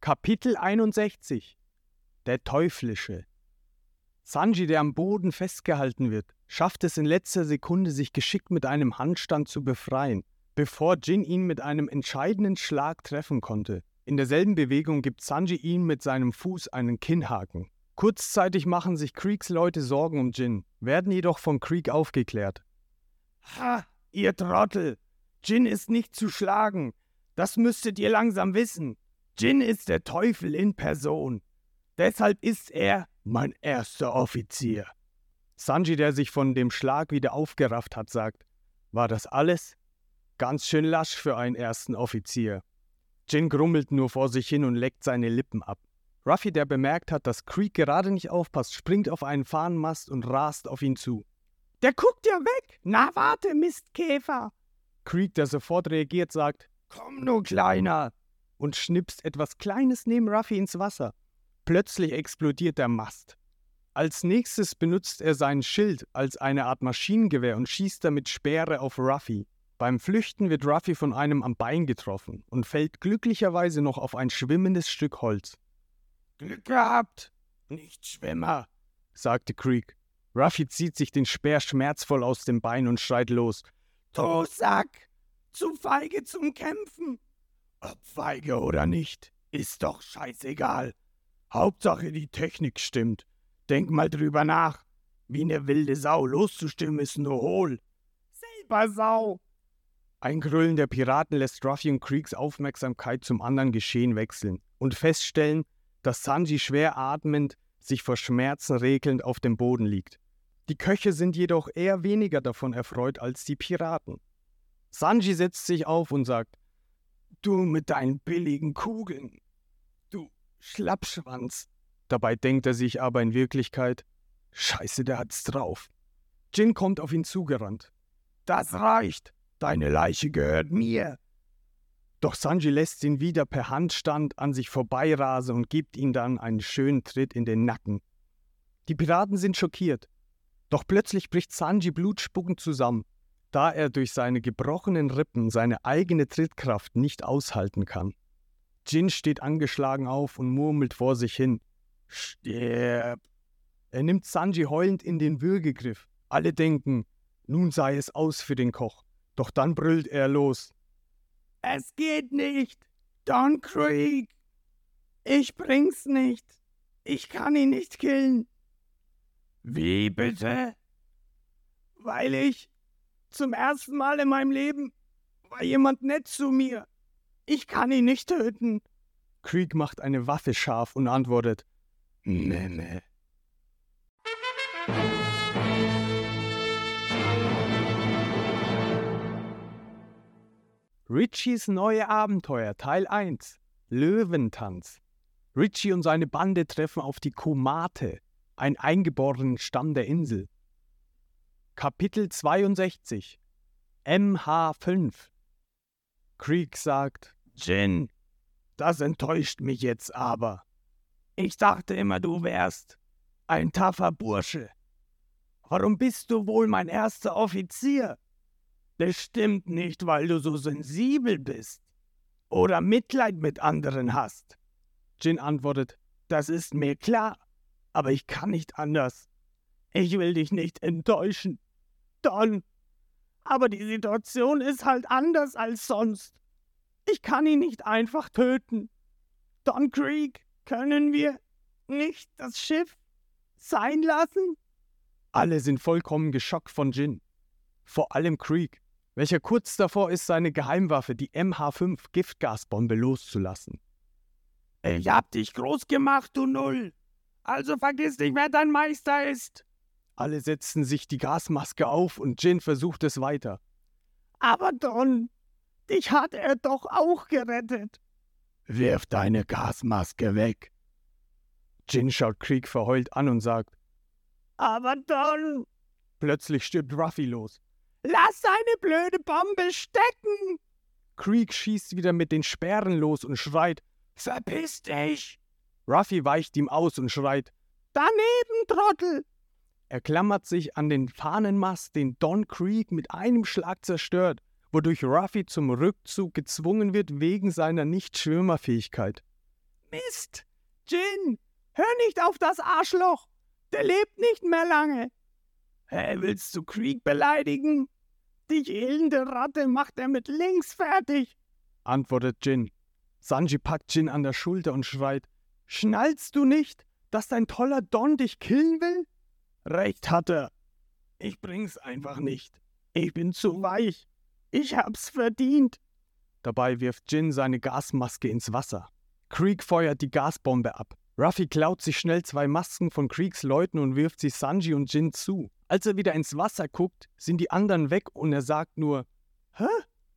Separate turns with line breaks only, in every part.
Kapitel 61 Der Teuflische Sanji, der am Boden festgehalten wird, schafft es in letzter Sekunde, sich geschickt mit einem Handstand zu befreien, bevor Jin ihn mit einem entscheidenden Schlag treffen konnte. In derselben Bewegung gibt Sanji ihm mit seinem Fuß einen Kinnhaken. Kurzzeitig machen sich Creeks Leute Sorgen um Jin, werden jedoch von Creek aufgeklärt. Ha, ihr Trottel! Jin ist nicht zu schlagen. Das müsstet ihr langsam wissen. Jin ist der Teufel in Person. Deshalb ist er mein erster Offizier. Sanji, der sich von dem Schlag wieder aufgerafft hat, sagt, war das alles? Ganz schön lasch für einen ersten Offizier. Jin grummelt nur vor sich hin und leckt seine Lippen ab. Ruffy, der bemerkt hat, dass Creek gerade nicht aufpasst, springt auf einen Fahnenmast und rast auf ihn zu. Der guckt ja weg! Na warte, Mistkäfer! Creek, der sofort reagiert, sagt, Komm nur, Kleiner! und schnipst etwas Kleines neben Ruffy ins Wasser. Plötzlich explodiert der Mast. Als nächstes benutzt er sein Schild als eine Art Maschinengewehr und schießt damit Speere auf Ruffy. Beim Flüchten wird Ruffy von einem am Bein getroffen und fällt glücklicherweise noch auf ein schwimmendes Stück Holz. Glück gehabt, nicht Schwimmer, sagte Creek. Ruffy zieht sich den Speer schmerzvoll aus dem Bein und schreit los. Du Sack, zu feige zum Kämpfen. Ob feige oder nicht, ist doch scheißegal. Hauptsache die Technik stimmt. Denk mal drüber nach. Wie eine wilde Sau loszustimmen ist nur hohl. Selber Sau. Ein Grüllen der Piraten lässt Ruffy und Creeks Aufmerksamkeit zum anderen Geschehen wechseln und feststellen, dass Sanji schwer atmend, sich vor Schmerzen regelnd auf dem Boden liegt. Die Köche sind jedoch eher weniger davon erfreut als die Piraten. Sanji setzt sich auf und sagt, Du mit deinen billigen Kugeln. Du Schlappschwanz. Dabei denkt er sich aber in Wirklichkeit, Scheiße, der hat's drauf. Jin kommt auf ihn zugerannt. Das reicht. Deine Leiche gehört mir. Doch Sanji lässt ihn wieder per Handstand an sich vorbeirasen und gibt ihm dann einen schönen Tritt in den Nacken. Die Piraten sind schockiert. Doch plötzlich bricht Sanji blutspuckend zusammen da er durch seine gebrochenen Rippen seine eigene Trittkraft nicht aushalten kann. Jin steht angeschlagen auf und murmelt vor sich hin. Stirb! Er nimmt Sanji heulend in den Würgegriff. Alle denken, nun sei es aus für den Koch. Doch dann brüllt er los. Es geht nicht! Don Creek! Ich bring's nicht! Ich kann ihn nicht killen! Wie bitte? Weil ich zum ersten Mal in meinem Leben war jemand nett zu mir. Ich kann ihn nicht töten. Krieg macht eine Waffe scharf und antwortet: Memme. Richies neue Abenteuer Teil 1 Löwentanz Richie und seine Bande treffen auf die Kumate, einen eingeborenen Stamm der Insel. Kapitel 62 MH5 Creek sagt, Jin, das enttäuscht mich jetzt aber. Ich dachte immer, du wärst ein taffer Bursche. Warum bist du wohl mein erster Offizier? Bestimmt nicht, weil du so sensibel bist oder Mitleid mit anderen hast. Jin antwortet, das ist mir klar, aber ich kann nicht anders. Ich will dich nicht enttäuschen. Don. Aber die Situation ist halt anders als sonst. Ich kann ihn nicht einfach töten. Don Creek, können wir nicht das Schiff sein lassen? Alle sind vollkommen geschockt von Jin. Vor allem Creek, welcher kurz davor ist, seine Geheimwaffe, die MH5 Giftgasbombe, loszulassen. Ich hab dich groß gemacht, du Null. Also vergiss nicht, wer dein Meister ist. Alle setzen sich die Gasmaske auf und Jin versucht es weiter. Aber Don, dich hat er doch auch gerettet. Wirf deine Gasmaske weg. Jin schaut Krieg verheult an und sagt: Aber Don. Plötzlich stirbt Ruffy los. Lass deine blöde Bombe stecken! Krieg schießt wieder mit den Sperren los und schreit: Verpiss dich! Ruffy weicht ihm aus und schreit: Daneben, Trottel! Er klammert sich an den Fahnenmast, den Don Creek mit einem Schlag zerstört, wodurch Ruffy zum Rückzug gezwungen wird wegen seiner Nicht-Schwimmerfähigkeit. Mist! Jin! Hör nicht auf das Arschloch! Der lebt nicht mehr lange! Hä, willst du Creek beleidigen? Die elende Ratte macht er mit links fertig, antwortet Jin. Sanji packt Jin an der Schulter und schreit: Schnallst du nicht, dass dein toller Don dich killen will? Recht hat er. Ich bring's einfach nicht. Ich bin zu weich. Ich hab's verdient. Dabei wirft Jin seine Gasmaske ins Wasser. Creek feuert die Gasbombe ab. Ruffy klaut sich schnell zwei Masken von Creeks Leuten und wirft sie Sanji und Jin zu. Als er wieder ins Wasser guckt, sind die anderen weg und er sagt nur: Hä?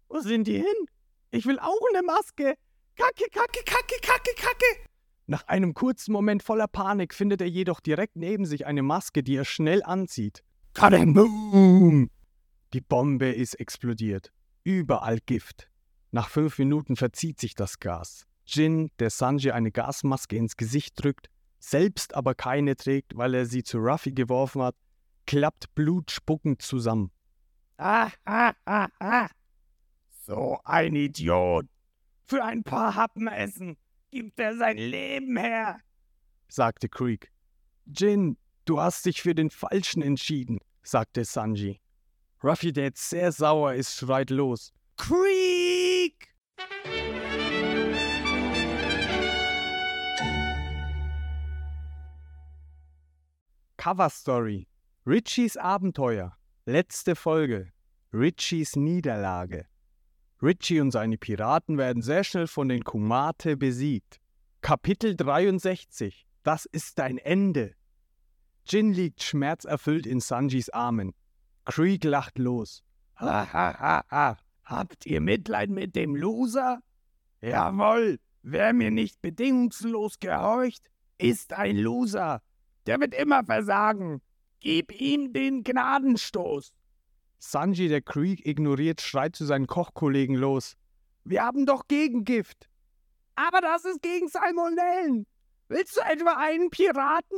Wo sind die hin? Ich will auch eine Maske. Kacke, kacke, kacke, kacke, kacke. Nach einem kurzen Moment voller Panik findet er jedoch direkt neben sich eine Maske, die er schnell anzieht. Kadeboom! Die Bombe ist explodiert. Überall Gift. Nach fünf Minuten verzieht sich das Gas. Jin, der Sanji eine Gasmaske ins Gesicht drückt, selbst aber keine trägt, weil er sie zu Ruffy geworfen hat, klappt blutspuckend zusammen. Ah, ah, ah, ah. So ein Idiot. Für ein paar Happen essen gibt er sein Leben her, sagte Creek. Jin, du hast dich für den Falschen entschieden, sagte Sanji. Ruffy, der jetzt sehr sauer ist, schreit los. Creek! Cover Story Richies Abenteuer Letzte Folge Richies Niederlage Richie und seine Piraten werden sehr schnell von den Kumate besiegt. Kapitel 63 Das ist dein Ende. Jin liegt schmerzerfüllt in Sanjis Armen. Creek lacht los. Ha, ha, ha, ha. Habt ihr Mitleid mit dem Loser? Jawohl, wer mir nicht bedingungslos gehorcht, ist ein Loser. Der wird immer versagen. Gib ihm den Gnadenstoß. Sanji, der Creek ignoriert, schreit zu seinen Kochkollegen los. Wir haben doch Gegengift. Aber das ist gegen Salmonellen. Willst du etwa einen Piraten?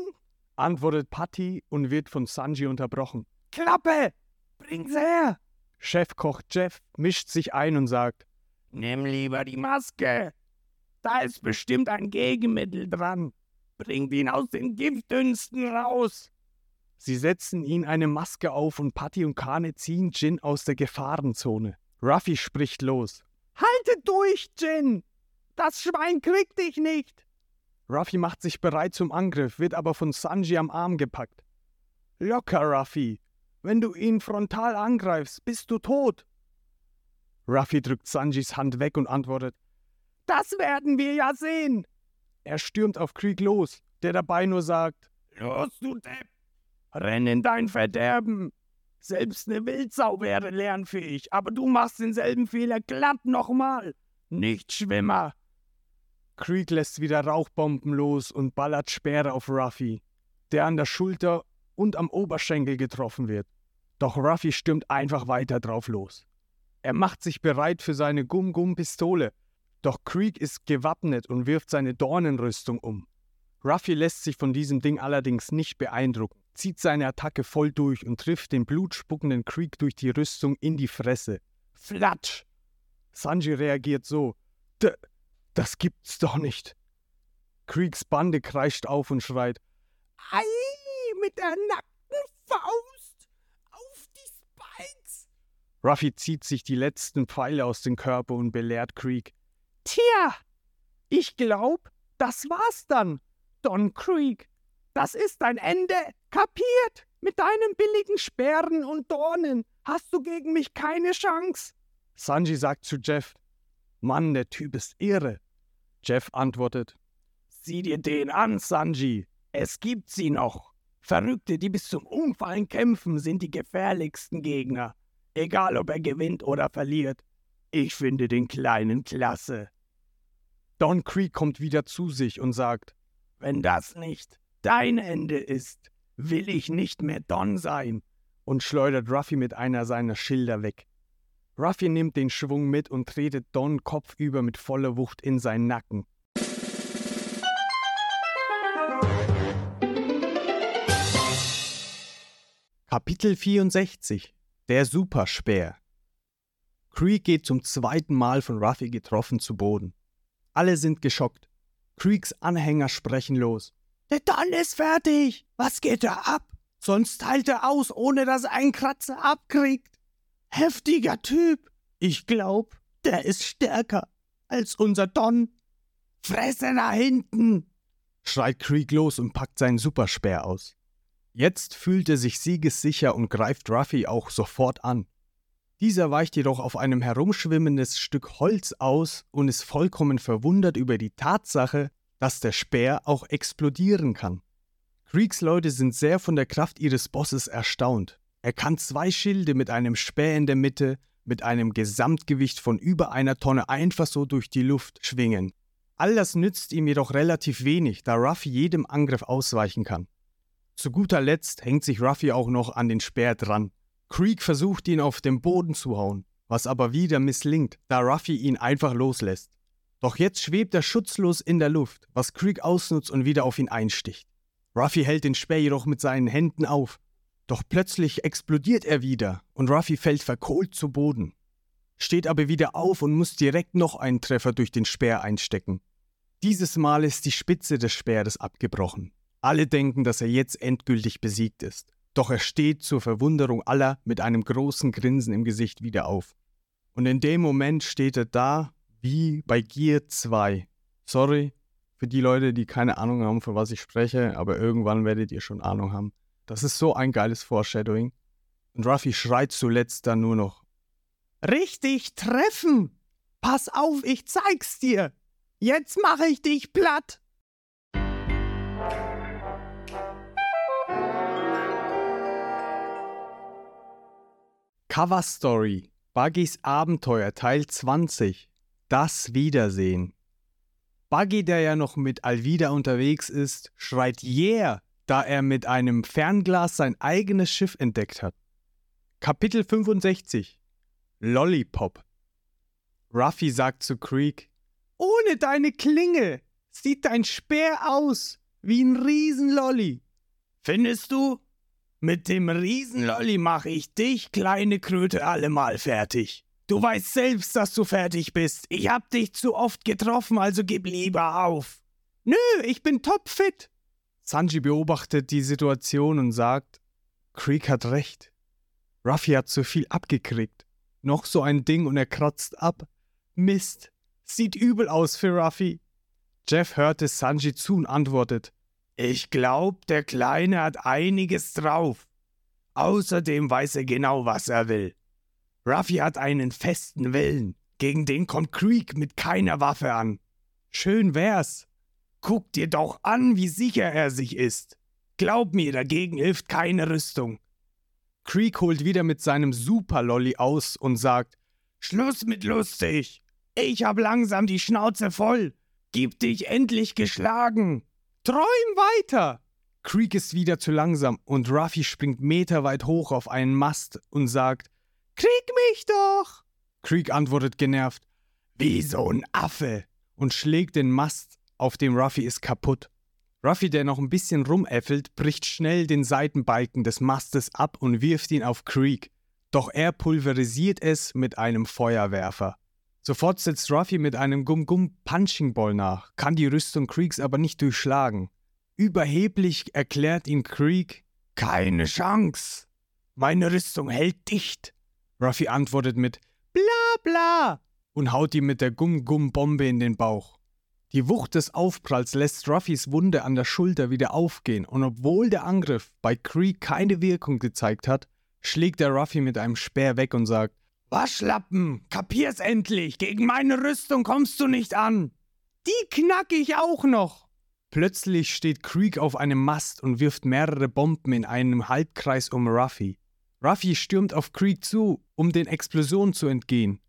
antwortet Patty und wird von Sanji unterbrochen. Klappe! Bring's her! Chefkoch Jeff mischt sich ein und sagt: Nimm lieber die Maske. Da ist bestimmt ein Gegenmittel dran. Bringt ihn aus den Giftdünsten raus. Sie setzen ihn eine Maske auf und Patty und Kane ziehen Jin aus der Gefahrenzone. Ruffy spricht los. Halte durch, Jin! Das Schwein kriegt dich nicht! Ruffy macht sich bereit zum Angriff, wird aber von Sanji am Arm gepackt. Locker, Ruffy. Wenn du ihn frontal angreifst, bist du tot. Ruffy drückt Sanjis Hand weg und antwortet: Das werden wir ja sehen! Er stürmt auf Krieg los, der dabei nur sagt: Los, du Depp! Renn in dein Verderben! Selbst eine Wildsau wäre lernfähig, aber du machst denselben Fehler glatt nochmal. Nicht Schwimmer! Creek lässt wieder Rauchbomben los und ballert Speere auf Ruffy, der an der Schulter und am Oberschenkel getroffen wird. Doch Ruffy stürmt einfach weiter drauf los. Er macht sich bereit für seine Gum-Gum-Pistole, doch Creek ist gewappnet und wirft seine Dornenrüstung um. Ruffy lässt sich von diesem Ding allerdings nicht beeindrucken zieht seine Attacke voll durch und trifft den blutspuckenden Creek durch die Rüstung in die Fresse. Flatsch! Sanji reagiert so. D das gibt's doch nicht. Creeks Bande kreischt auf und schreit. Ei, mit der nackten Faust! Auf die Spikes! Ruffy zieht sich die letzten Pfeile aus dem Körper und belehrt Creek. Tja, ich glaub, das war's dann, Don Creek. Das ist dein Ende. Kapiert? Mit deinen billigen Sperren und Dornen hast du gegen mich keine Chance. Sanji sagt zu Jeff: Mann, der Typ ist irre. Jeff antwortet: Sieh dir den an, Sanji. Es gibt sie noch. Verrückte, die bis zum Umfallen kämpfen, sind die gefährlichsten Gegner. Egal, ob er gewinnt oder verliert. Ich finde den Kleinen klasse. Don Creek kommt wieder zu sich und sagt: Wenn das nicht dein Ende ist, will ich nicht mehr Don sein und schleudert Ruffy mit einer seiner Schilder weg. Ruffy nimmt den Schwung mit und tretet Don kopfüber mit voller Wucht in seinen Nacken. Kapitel 64 Der Superspeer Creek geht zum zweiten Mal von Ruffy getroffen zu Boden. Alle sind geschockt. Creeks Anhänger sprechen los. Der Don ist fertig. Was geht da ab? Sonst teilt er aus, ohne dass er einen Kratzer abkriegt. Heftiger Typ. Ich glaub, der ist stärker als unser Don. Fresse nach hinten! schreit Creek los und packt seinen Superspeer aus. Jetzt fühlt er sich siegessicher und greift Ruffy auch sofort an. Dieser weicht jedoch auf einem herumschwimmendes Stück Holz aus und ist vollkommen verwundert über die Tatsache, dass der Speer auch explodieren kann. Creeks Leute sind sehr von der Kraft ihres Bosses erstaunt. Er kann zwei Schilde mit einem Speer in der Mitte mit einem Gesamtgewicht von über einer Tonne einfach so durch die Luft schwingen. All das nützt ihm jedoch relativ wenig, da Ruffy jedem Angriff ausweichen kann. Zu guter Letzt hängt sich Ruffy auch noch an den Speer dran. Creek versucht ihn auf den Boden zu hauen, was aber wieder misslingt, da Ruffy ihn einfach loslässt. Doch jetzt schwebt er schutzlos in der Luft, was Creek ausnutzt und wieder auf ihn einsticht. Ruffy hält den Speer jedoch mit seinen Händen auf. Doch plötzlich explodiert er wieder und Ruffy fällt verkohlt zu Boden. Steht aber wieder auf und muss direkt noch einen Treffer durch den Speer einstecken. Dieses Mal ist die Spitze des Speeres abgebrochen. Alle denken, dass er jetzt endgültig besiegt ist. Doch er steht zur Verwunderung aller mit einem großen Grinsen im Gesicht wieder auf. Und in dem Moment steht er da wie bei Gear 2. Sorry für die Leute, die keine Ahnung haben, von was ich spreche, aber irgendwann werdet ihr schon Ahnung haben. Das ist so ein geiles Foreshadowing. Und Ruffy schreit zuletzt dann nur noch: Richtig treffen! Pass auf, ich zeig's dir! Jetzt mache ich dich platt! Cover Story Buggys Abenteuer Teil 20 Das Wiedersehen Buggy, der ja noch mit Alvida unterwegs ist, schreit Yeah, da er mit einem Fernglas sein eigenes Schiff entdeckt hat. Kapitel 65 Lollipop Ruffy sagt zu Creek, ohne deine Klinge sieht dein Speer aus wie ein Riesenlolli. Findest du? Mit dem Riesenlolli mache ich dich, kleine Kröte, allemal fertig. Du weißt selbst, dass du fertig bist. Ich hab dich zu oft getroffen, also gib lieber auf. Nö, ich bin topfit. Sanji beobachtet die Situation und sagt, Creek hat recht. Ruffy hat zu viel abgekriegt. Noch so ein Ding und er kratzt ab. Mist. Sieht übel aus für Ruffy. Jeff hörte Sanji zu und antwortet, ich glaub, der Kleine hat einiges drauf. Außerdem weiß er genau, was er will. Ruffy hat einen festen Willen. Gegen den kommt Creek mit keiner Waffe an. Schön wär's. Guck dir doch an, wie sicher er sich ist. Glaub mir, dagegen hilft keine Rüstung. Creek holt wieder mit seinem Super-Lolly aus und sagt: Schluss mit lustig. Ich hab langsam die Schnauze voll. Gib dich endlich geschlagen. Träum weiter! Creek ist wieder zu langsam und Ruffy springt meterweit hoch auf einen Mast und sagt: Krieg mich doch! Creek antwortet genervt: Wie so ein Affe! und schlägt den Mast, auf dem Ruffy ist, kaputt. Ruffy, der noch ein bisschen rumäffelt, bricht schnell den Seitenbalken des Mastes ab und wirft ihn auf Creek. Doch er pulverisiert es mit einem Feuerwerfer. Sofort setzt Ruffy mit einem Gum-Gum Punching Ball nach, kann die Rüstung Creeks aber nicht durchschlagen. Überheblich erklärt ihm Creek: Keine Chance. Meine Rüstung hält dicht. Ruffy antwortet mit Bla bla und haut ihm mit der Gum-Gum-Bombe in den Bauch. Die Wucht des Aufpralls lässt Ruffys Wunde an der Schulter wieder aufgehen und obwohl der Angriff bei Creek keine Wirkung gezeigt hat, schlägt er Ruffy mit einem Speer weg und sagt: Waschlappen, kapier's endlich, gegen meine Rüstung kommst du nicht an. Die knack ich auch noch. Plötzlich steht Creek auf einem Mast und wirft mehrere Bomben in einem Halbkreis um Ruffy. Ruffy stürmt auf Creek zu, um den Explosionen zu entgehen.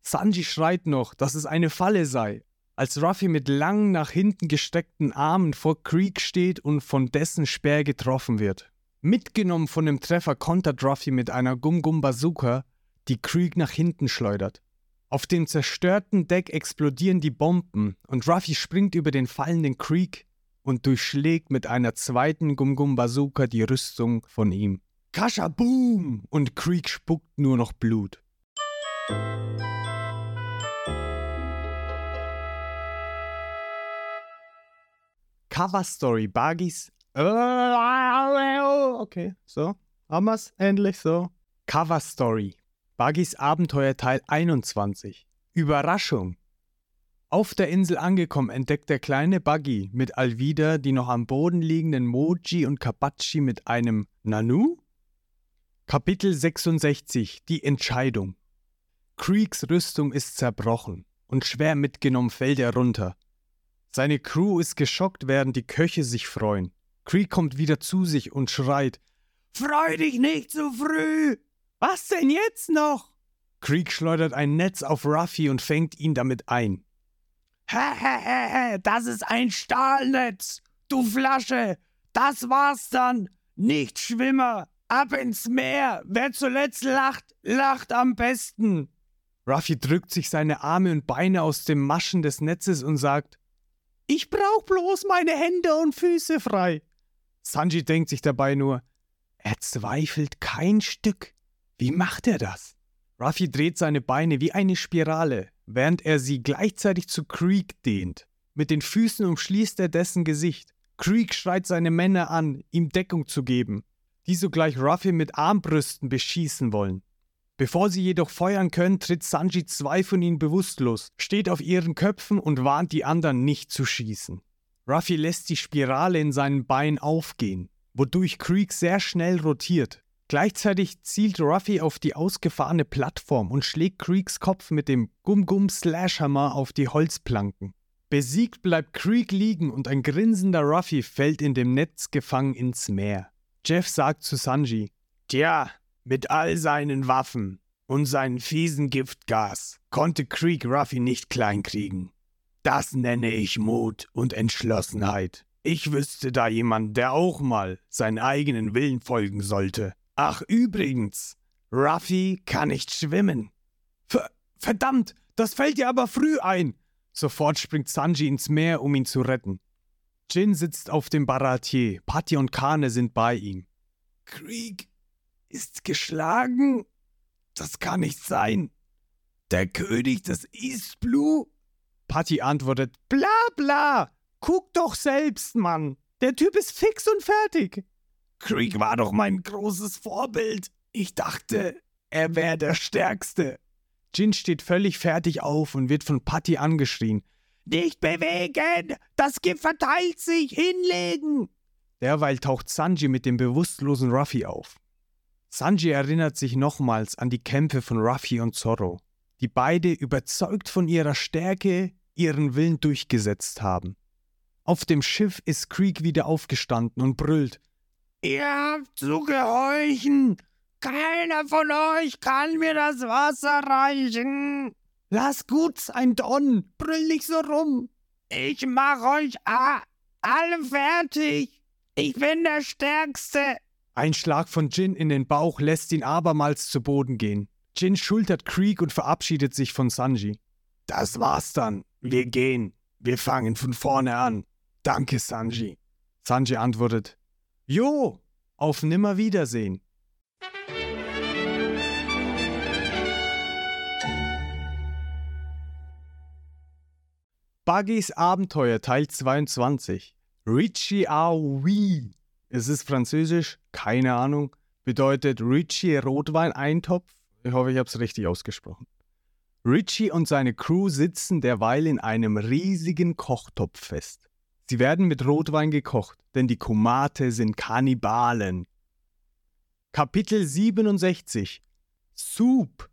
Sanji schreit noch, dass es eine Falle sei, als Ruffy mit langen nach hinten gestreckten Armen vor Creek steht und von dessen Speer getroffen wird. Mitgenommen von dem Treffer kontert Ruffy mit einer Gum-Gum Bazooka, die Creek nach hinten schleudert. Auf dem zerstörten Deck explodieren die Bomben und Ruffy springt über den fallenden Creek und durchschlägt mit einer zweiten Gum-Gum Bazooka die Rüstung von ihm. Kascha, boom! Und Creek spuckt nur noch Blut. Cover Story, Buggies. Okay, so. Haben wir's endlich so. Cover Story. Buggys Abenteuer Teil 21. Überraschung. Auf der Insel angekommen entdeckt der kleine Buggy mit Alvida die noch am Boden liegenden Moji und Kabachi mit einem Nanu? Kapitel 66 Die Entscheidung. Creeks Rüstung ist zerbrochen und schwer mitgenommen fällt er runter. Seine Crew ist geschockt, während die Köche sich freuen. Creek kommt wieder zu sich und schreit: Freu dich nicht zu früh! Was denn jetzt noch? Creek schleudert ein Netz auf Ruffy und fängt ihn damit ein. Hä, das ist ein Stahlnetz. Du Flasche, das war's dann. Nicht Schwimmer, ab ins Meer. Wer zuletzt lacht, lacht am besten. Ruffy drückt sich seine Arme und Beine aus dem Maschen des Netzes und sagt, ich brauch bloß meine Hände und Füße frei. Sanji denkt sich dabei nur, er zweifelt kein Stück. Wie macht er das? Ruffy dreht seine Beine wie eine Spirale, während er sie gleichzeitig zu Creek dehnt. Mit den Füßen umschließt er dessen Gesicht. Creek schreit seine Männer an, ihm Deckung zu geben, die sogleich Ruffy mit Armbrüsten beschießen wollen. Bevor sie jedoch feuern können, tritt Sanji zwei von ihnen bewusstlos, steht auf ihren Köpfen und warnt die anderen nicht zu schießen. Ruffy lässt die Spirale in seinen Beinen aufgehen, wodurch Creek sehr schnell rotiert, Gleichzeitig zielt Ruffy auf die ausgefahrene Plattform und schlägt Creeks Kopf mit dem Gum-Gum-Slashhammer auf die Holzplanken. Besiegt bleibt Creek liegen und ein grinsender Ruffy fällt in dem Netz gefangen ins Meer. Jeff sagt zu Sanji: Tja, mit all seinen Waffen und seinem fiesen Giftgas konnte Creek Ruffy nicht kleinkriegen. Das nenne ich Mut und Entschlossenheit. Ich wüsste da jemand, der auch mal seinen eigenen Willen folgen sollte. Ach, übrigens, Ruffy kann nicht schwimmen. Ver verdammt, das fällt dir aber früh ein. Sofort springt Sanji ins Meer, um ihn zu retten. Jin sitzt auf dem Baratier, Patty und Kane sind bei ihm. Krieg ist geschlagen? Das kann nicht sein. Der König des East Blue? Patty antwortet, bla bla. Guck doch selbst, Mann. Der Typ ist fix und fertig. Creek war doch mein großes Vorbild. Ich dachte, er wäre der Stärkste. Jin steht völlig fertig auf und wird von Patty angeschrien. Nicht bewegen! Das Gift verteilt sich! Hinlegen! Derweil taucht Sanji mit dem bewusstlosen Ruffy auf. Sanji erinnert sich nochmals an die Kämpfe von Ruffy und Zorro, die beide überzeugt von ihrer Stärke ihren Willen durchgesetzt haben. Auf dem Schiff ist Creek wieder aufgestanden und brüllt: Ihr habt zu gehorchen. Keiner von euch kann mir das Wasser reichen. Lass gut sein, Don. Brüll nicht so rum. Ich mach euch alle fertig. Ich bin der Stärkste. Ein Schlag von Jin in den Bauch lässt ihn abermals zu Boden gehen. Jin schultert Creek und verabschiedet sich von Sanji. Das war's dann. Wir gehen. Wir fangen von vorne an. Danke, Sanji. Sanji antwortet, Jo, auf Nimmerwiedersehen. Buggys Abenteuer Teil 22. Richie Aoui. Es ist französisch, keine Ahnung. Bedeutet Richie Rotwein-Eintopf. Ich hoffe, ich habe es richtig ausgesprochen. Richie und seine Crew sitzen derweil in einem riesigen Kochtopf fest. Sie werden mit Rotwein gekocht, denn die Kumate sind Kannibalen. Kapitel 67 Soup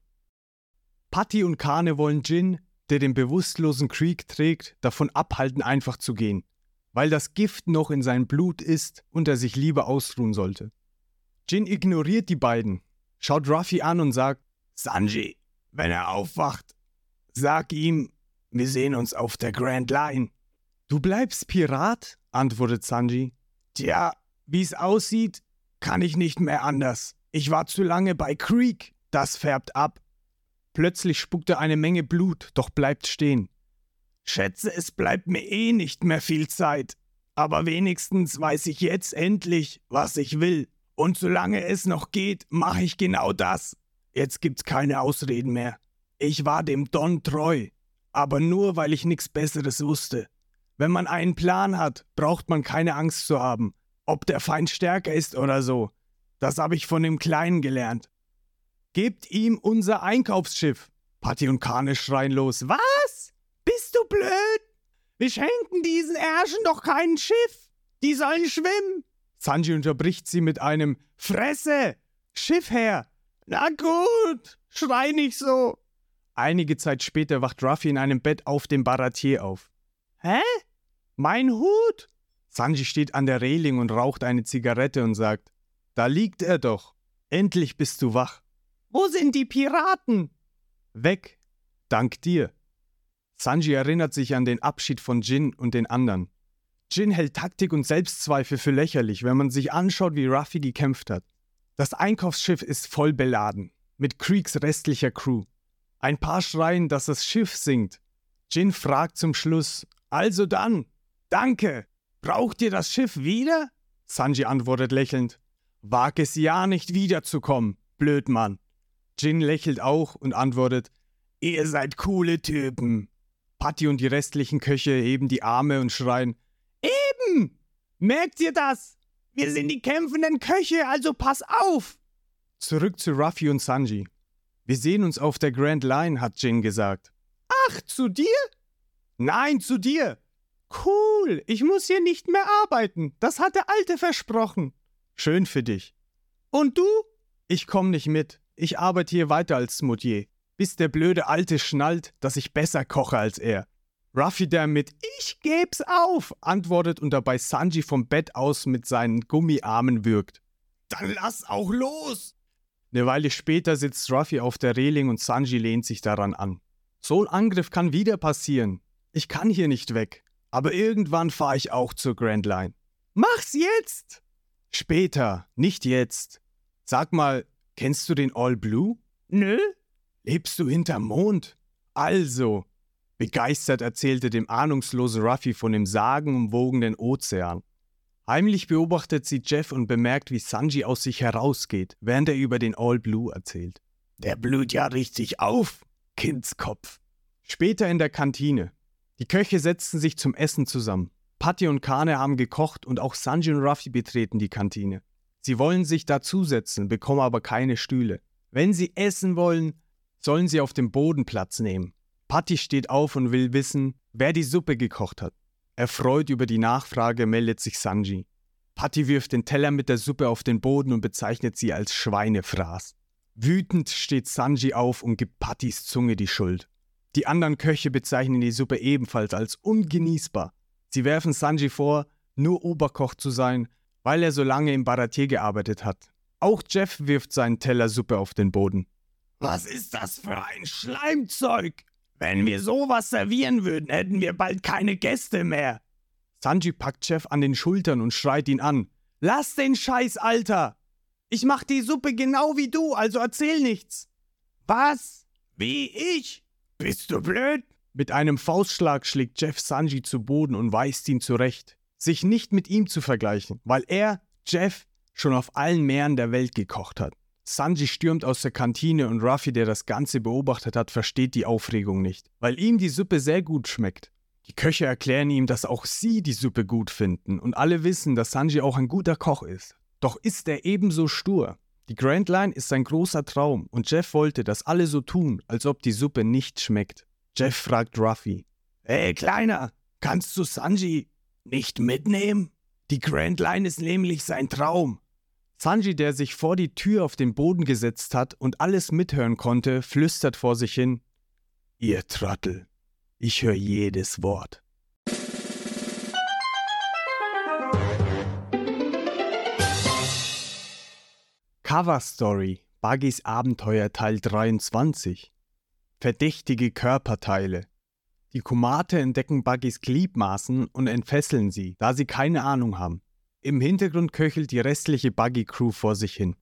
Patty und Kane wollen Jin, der den bewusstlosen Creek trägt, davon abhalten, einfach zu gehen, weil das Gift noch in sein Blut ist und er sich lieber ausruhen sollte. Jin ignoriert die beiden, schaut Ruffy an und sagt: Sanji, wenn er aufwacht, sag ihm, wir sehen uns auf der Grand Line. Du bleibst Pirat? antwortet Sanji. Tja, wie's aussieht, kann ich nicht mehr anders. Ich war zu lange bei Creek. Das färbt ab. Plötzlich spuckt er eine Menge Blut, doch bleibt stehen. Schätze, es bleibt mir eh nicht mehr viel Zeit. Aber wenigstens weiß ich jetzt endlich, was ich will Und solange es noch geht, mache ich genau das. Jetzt gibt's keine Ausreden mehr. Ich war dem Don treu, aber nur weil ich nichts Besseres wusste. Wenn man einen Plan hat, braucht man keine Angst zu haben, ob der Feind stärker ist oder so. Das habe ich von dem Kleinen gelernt. Gebt ihm unser Einkaufsschiff. Patty und Kane schreien los. Was? Bist du blöd? Wir schenken diesen Ärschen doch kein Schiff. Die sollen schwimmen. Sanji unterbricht sie mit einem Fresse! Schiff her! Na gut, schrei nicht so. Einige Zeit später wacht Ruffy in einem Bett auf dem Baratier auf. Hä? Mein Hut? Sanji steht an der Reling und raucht eine Zigarette und sagt: Da liegt er doch. Endlich bist du wach. Wo sind die Piraten? Weg. Dank dir. Sanji erinnert sich an den Abschied von Jin und den anderen. Jin hält Taktik und Selbstzweifel für lächerlich, wenn man sich anschaut, wie Ruffy gekämpft hat. Das Einkaufsschiff ist voll beladen, mit Creeks restlicher Crew. Ein paar schreien, dass das Schiff sinkt. Jin fragt zum Schluss: Also dann, danke. Braucht ihr das Schiff wieder? Sanji antwortet lächelnd: Wag es ja nicht wiederzukommen, Blödmann. Jin lächelt auch und antwortet: Ihr seid coole Typen. Patty und die restlichen Köche heben die Arme und schreien: Eben! Merkt ihr das? Wir sind die kämpfenden Köche, also pass auf! Zurück zu Ruffy und Sanji. Wir sehen uns auf der Grand Line, hat Jin gesagt. Ach, zu dir? Nein, zu dir. Cool, ich muss hier nicht mehr arbeiten. Das hat der Alte versprochen. Schön für dich. Und du? Ich komm nicht mit. Ich arbeite hier weiter als Smoutier, bis der blöde Alte schnallt, dass ich besser koche als er. Ruffy, der mit Ich geb's auf antwortet und dabei Sanji vom Bett aus mit seinen Gummiarmen würgt. Dann lass auch los! Eine Weile später sitzt Ruffy auf der Reling und Sanji lehnt sich daran an. So ein Angriff kann wieder passieren. Ich kann hier nicht weg. Aber irgendwann fahre ich auch zur Grand Line. Mach's jetzt! Später, nicht jetzt. Sag mal, kennst du den All Blue? Nö. Lebst du hinterm Mond? Also, Begeistert erzählte dem ahnungslosen Ruffy von dem sagenumwogenen Ozean. Heimlich beobachtet sie Jeff und bemerkt, wie Sanji aus sich herausgeht, während er über den All Blue erzählt. Der blüht ja richtig auf, Kindskopf. Später in der Kantine. Die Köche setzten sich zum Essen zusammen. Patty und Kane haben gekocht und auch Sanji und Ruffy betreten die Kantine. Sie wollen sich dazusetzen, bekommen aber keine Stühle. Wenn sie essen wollen, sollen sie auf dem Boden Platz nehmen. Patty steht auf und will wissen, wer die Suppe gekocht hat. Erfreut über die Nachfrage meldet sich Sanji. Patty wirft den Teller mit der Suppe auf den Boden und bezeichnet sie als Schweinefraß. Wütend steht Sanji auf und gibt Pattys Zunge die Schuld. Die anderen Köche bezeichnen die Suppe ebenfalls als ungenießbar. Sie werfen Sanji vor, nur Oberkoch zu sein, weil er so lange im Baratier gearbeitet hat. Auch Jeff wirft seinen Teller Suppe auf den Boden. Was ist das für ein Schleimzeug? Wenn wir sowas servieren würden, hätten wir bald keine Gäste mehr. Sanji packt Chef an den Schultern und schreit ihn an. Lass den Scheiß, Alter! Ich mach die Suppe genau wie du, also erzähl nichts. Was? Wie ich? Bist du blöd? Mit einem Faustschlag schlägt Jeff Sanji zu Boden und weist ihn zurecht, sich nicht mit ihm zu vergleichen, weil er, Jeff, schon auf allen Meeren der Welt gekocht hat. Sanji stürmt aus der Kantine und Ruffy, der das Ganze beobachtet hat, versteht die Aufregung nicht, weil ihm die Suppe sehr gut schmeckt. Die Köche erklären ihm, dass auch sie die Suppe gut finden und alle wissen, dass Sanji auch ein guter Koch ist. Doch ist er ebenso stur. Die Grand Line ist sein großer Traum und Jeff wollte, dass alle so tun, als ob die Suppe nicht schmeckt. Jeff fragt Ruffy: Hey, Kleiner, kannst du Sanji nicht mitnehmen? Die Grand Line ist nämlich sein Traum. Sanji, der sich vor die Tür auf den Boden gesetzt hat und alles mithören konnte, flüstert vor sich hin: Ihr Trottel, ich höre jedes Wort. Cover Story Buggys Abenteuer Teil 23 Verdächtige Körperteile Die Kumate entdecken Buggys Gliedmaßen und entfesseln sie, da sie keine Ahnung haben. Im Hintergrund köchelt die restliche Buggy-Crew vor sich hin.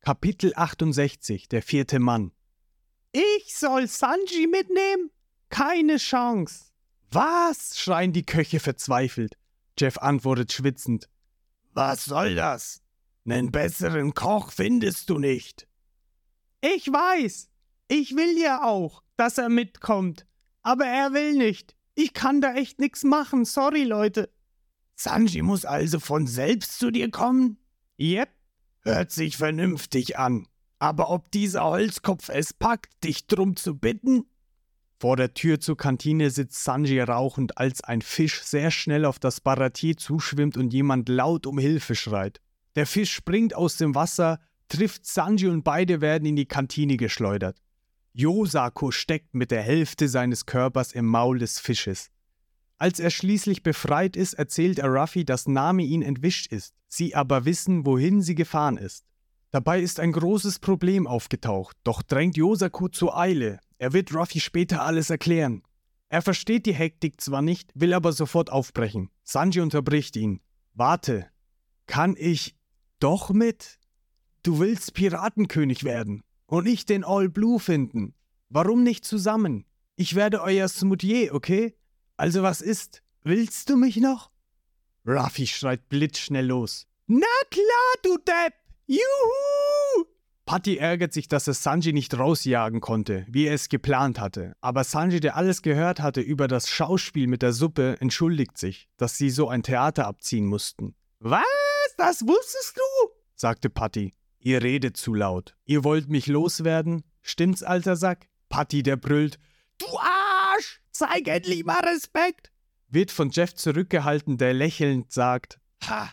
Kapitel 68 Der vierte Mann Ich soll Sanji mitnehmen? Keine Chance. Was? schreien die Köche verzweifelt. Jeff antwortet schwitzend. Was soll das? Nen besseren Koch findest du nicht.
Ich weiß. Ich will ja auch, dass er mitkommt. Aber er will nicht. Ich kann da echt nix machen. Sorry, Leute.
Sanji muss also von selbst zu dir kommen?
Yep.
Hört sich vernünftig an. Aber ob dieser Holzkopf es packt, dich drum zu bitten? Vor der Tür zur Kantine sitzt Sanji rauchend, als ein Fisch sehr schnell auf das Baratier zuschwimmt und jemand laut um Hilfe schreit. Der Fisch springt aus dem Wasser, trifft Sanji und beide werden in die Kantine geschleudert. Yosako steckt mit der Hälfte seines Körpers im Maul des Fisches. Als er schließlich befreit ist, erzählt er Ruffy, dass Nami ihn entwischt ist, sie aber wissen, wohin sie gefahren ist. Dabei ist ein großes Problem aufgetaucht, doch drängt Yosaku zur Eile. Er wird Ruffy später alles erklären. Er versteht die Hektik zwar nicht, will aber sofort aufbrechen. Sanji unterbricht ihn. Warte, kann ich doch mit? Du willst Piratenkönig werden und ich den All Blue finden. Warum nicht zusammen? Ich werde euer Smoutier, okay? Also was ist? Willst du mich noch? Ruffy schreit blitzschnell los.
Na klar, du Depp! Juhu!
Patty ärgert sich, dass er Sanji nicht rausjagen konnte, wie er es geplant hatte. Aber Sanji, der alles gehört hatte über das Schauspiel mit der Suppe, entschuldigt sich, dass sie so ein Theater abziehen mussten.
Was? Das wusstest du?
sagte Patty. Ihr redet zu laut. Ihr wollt mich loswerden? Stimmt's, alter Sack? Patty, der brüllt.
Du Arsch! Zeig endlich mal Respekt!
Wird von Jeff zurückgehalten, der lächelnd sagt.
Ha!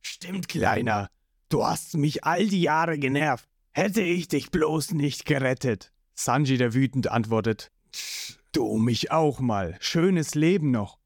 Stimmt, Kleiner. Du hast mich all die Jahre genervt. Hätte ich dich bloß nicht gerettet.
Sanji, der wütend antwortet. Du mich auch mal. Schönes Leben noch.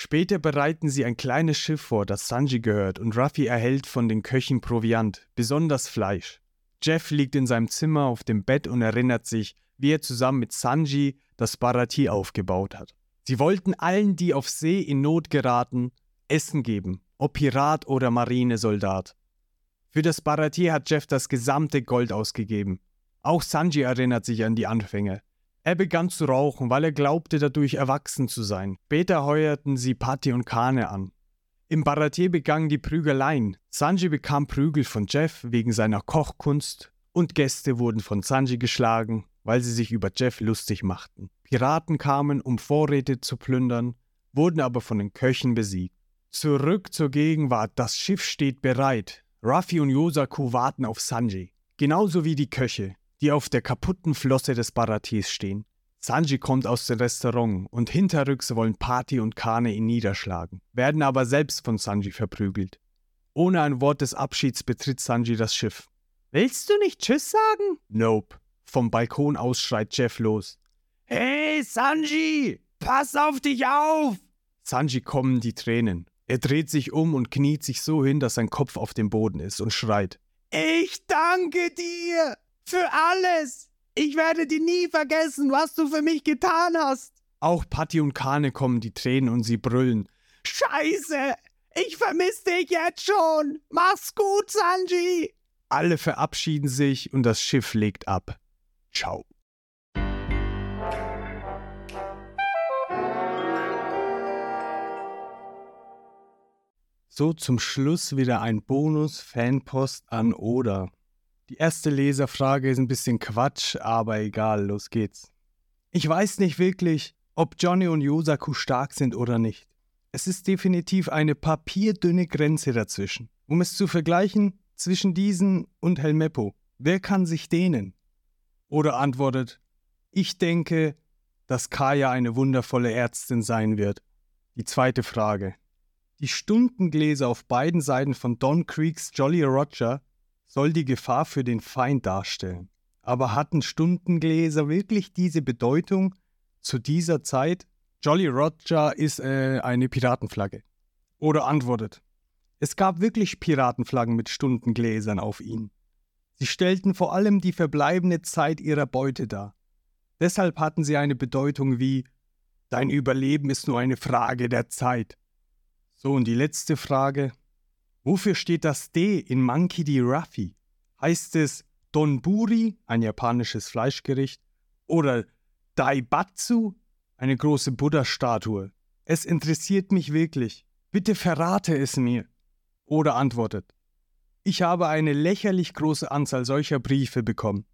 Später bereiten sie ein kleines Schiff vor, das Sanji gehört, und Ruffy erhält von den Köchen Proviant, besonders Fleisch. Jeff liegt in seinem Zimmer auf dem Bett und erinnert sich, wie er zusammen mit Sanji das Barati aufgebaut hat. Sie wollten allen, die auf See in Not geraten, Essen geben, ob Pirat oder Marinesoldat. Für das Baratier hat Jeff das gesamte Gold ausgegeben. Auch Sanji erinnert sich an die Anfänge. Er begann zu rauchen, weil er glaubte, dadurch erwachsen zu sein. Später heuerten sie Patty und Kane an. Im Baratier begannen die Prügeleien. Sanji bekam Prügel von Jeff wegen seiner Kochkunst und Gäste wurden von Sanji geschlagen, weil sie sich über Jeff lustig machten. Piraten kamen, um Vorräte zu plündern, wurden aber von den Köchen besiegt. Zurück zur Gegenwart, das Schiff steht bereit. Ruffy und Yosaku warten auf Sanji, genauso wie die Köche, die auf der kaputten Flosse des Baratiers stehen. Sanji kommt aus dem Restaurant und hinterrücks wollen Party und Kane ihn niederschlagen, werden aber selbst von Sanji verprügelt. Ohne ein Wort des Abschieds betritt Sanji das Schiff.
Willst du nicht Tschüss sagen?
Nope. Vom Balkon aus schreit Jeff los.
Hey, Sanji! Pass auf dich auf!
Sanji kommen die Tränen. Er dreht sich um und kniet sich so hin, dass sein Kopf auf dem Boden ist und schreit.
Ich danke dir für alles. Ich werde dir nie vergessen, was du für mich getan hast.
Auch Patty und Kane kommen die Tränen und sie brüllen.
Scheiße! Ich vermisse dich jetzt schon! Mach's gut, Sanji!
Alle verabschieden sich und das Schiff legt ab. Ciao. So zum Schluss wieder ein Bonus-Fanpost an Oda. Die erste Leserfrage ist ein bisschen Quatsch, aber egal, los geht's. Ich weiß nicht wirklich, ob Johnny und Yosaku stark sind oder nicht. Es ist definitiv eine papierdünne Grenze dazwischen. Um es zu vergleichen, zwischen diesen und Helmeppo. Wer kann sich dehnen? Oder antwortet, ich denke, dass Kaya eine wundervolle Ärztin sein wird. Die zweite Frage. Die Stundengläser auf beiden Seiten von Don Creeks Jolly Roger soll die Gefahr für den Feind darstellen. Aber hatten Stundengläser wirklich diese Bedeutung zu dieser Zeit? Jolly Roger ist äh, eine Piratenflagge. Oder antwortet, es gab wirklich Piratenflaggen mit Stundengläsern auf ihnen. Sie stellten vor allem die verbleibende Zeit ihrer Beute dar. Deshalb hatten sie eine Bedeutung wie Dein Überleben ist nur eine Frage der Zeit. So, und die letzte Frage. Wofür steht das D in Monkey D. Ruffy? Heißt es Donburi, ein japanisches Fleischgericht, oder Daibatsu, eine große Buddha-Statue? Es interessiert mich wirklich. Bitte verrate es mir. Oder antwortet. Ich habe eine lächerlich große Anzahl solcher Briefe bekommen.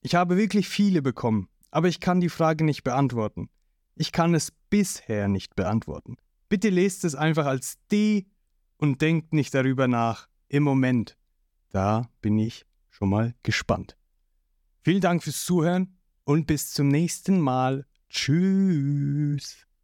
Ich habe wirklich viele bekommen, aber ich kann die Frage nicht beantworten. Ich kann es bisher nicht beantworten. Bitte lest es einfach als D und denkt nicht darüber nach. Im Moment. Da bin ich schon mal gespannt. Vielen Dank fürs Zuhören und bis zum nächsten Mal. Tschüss.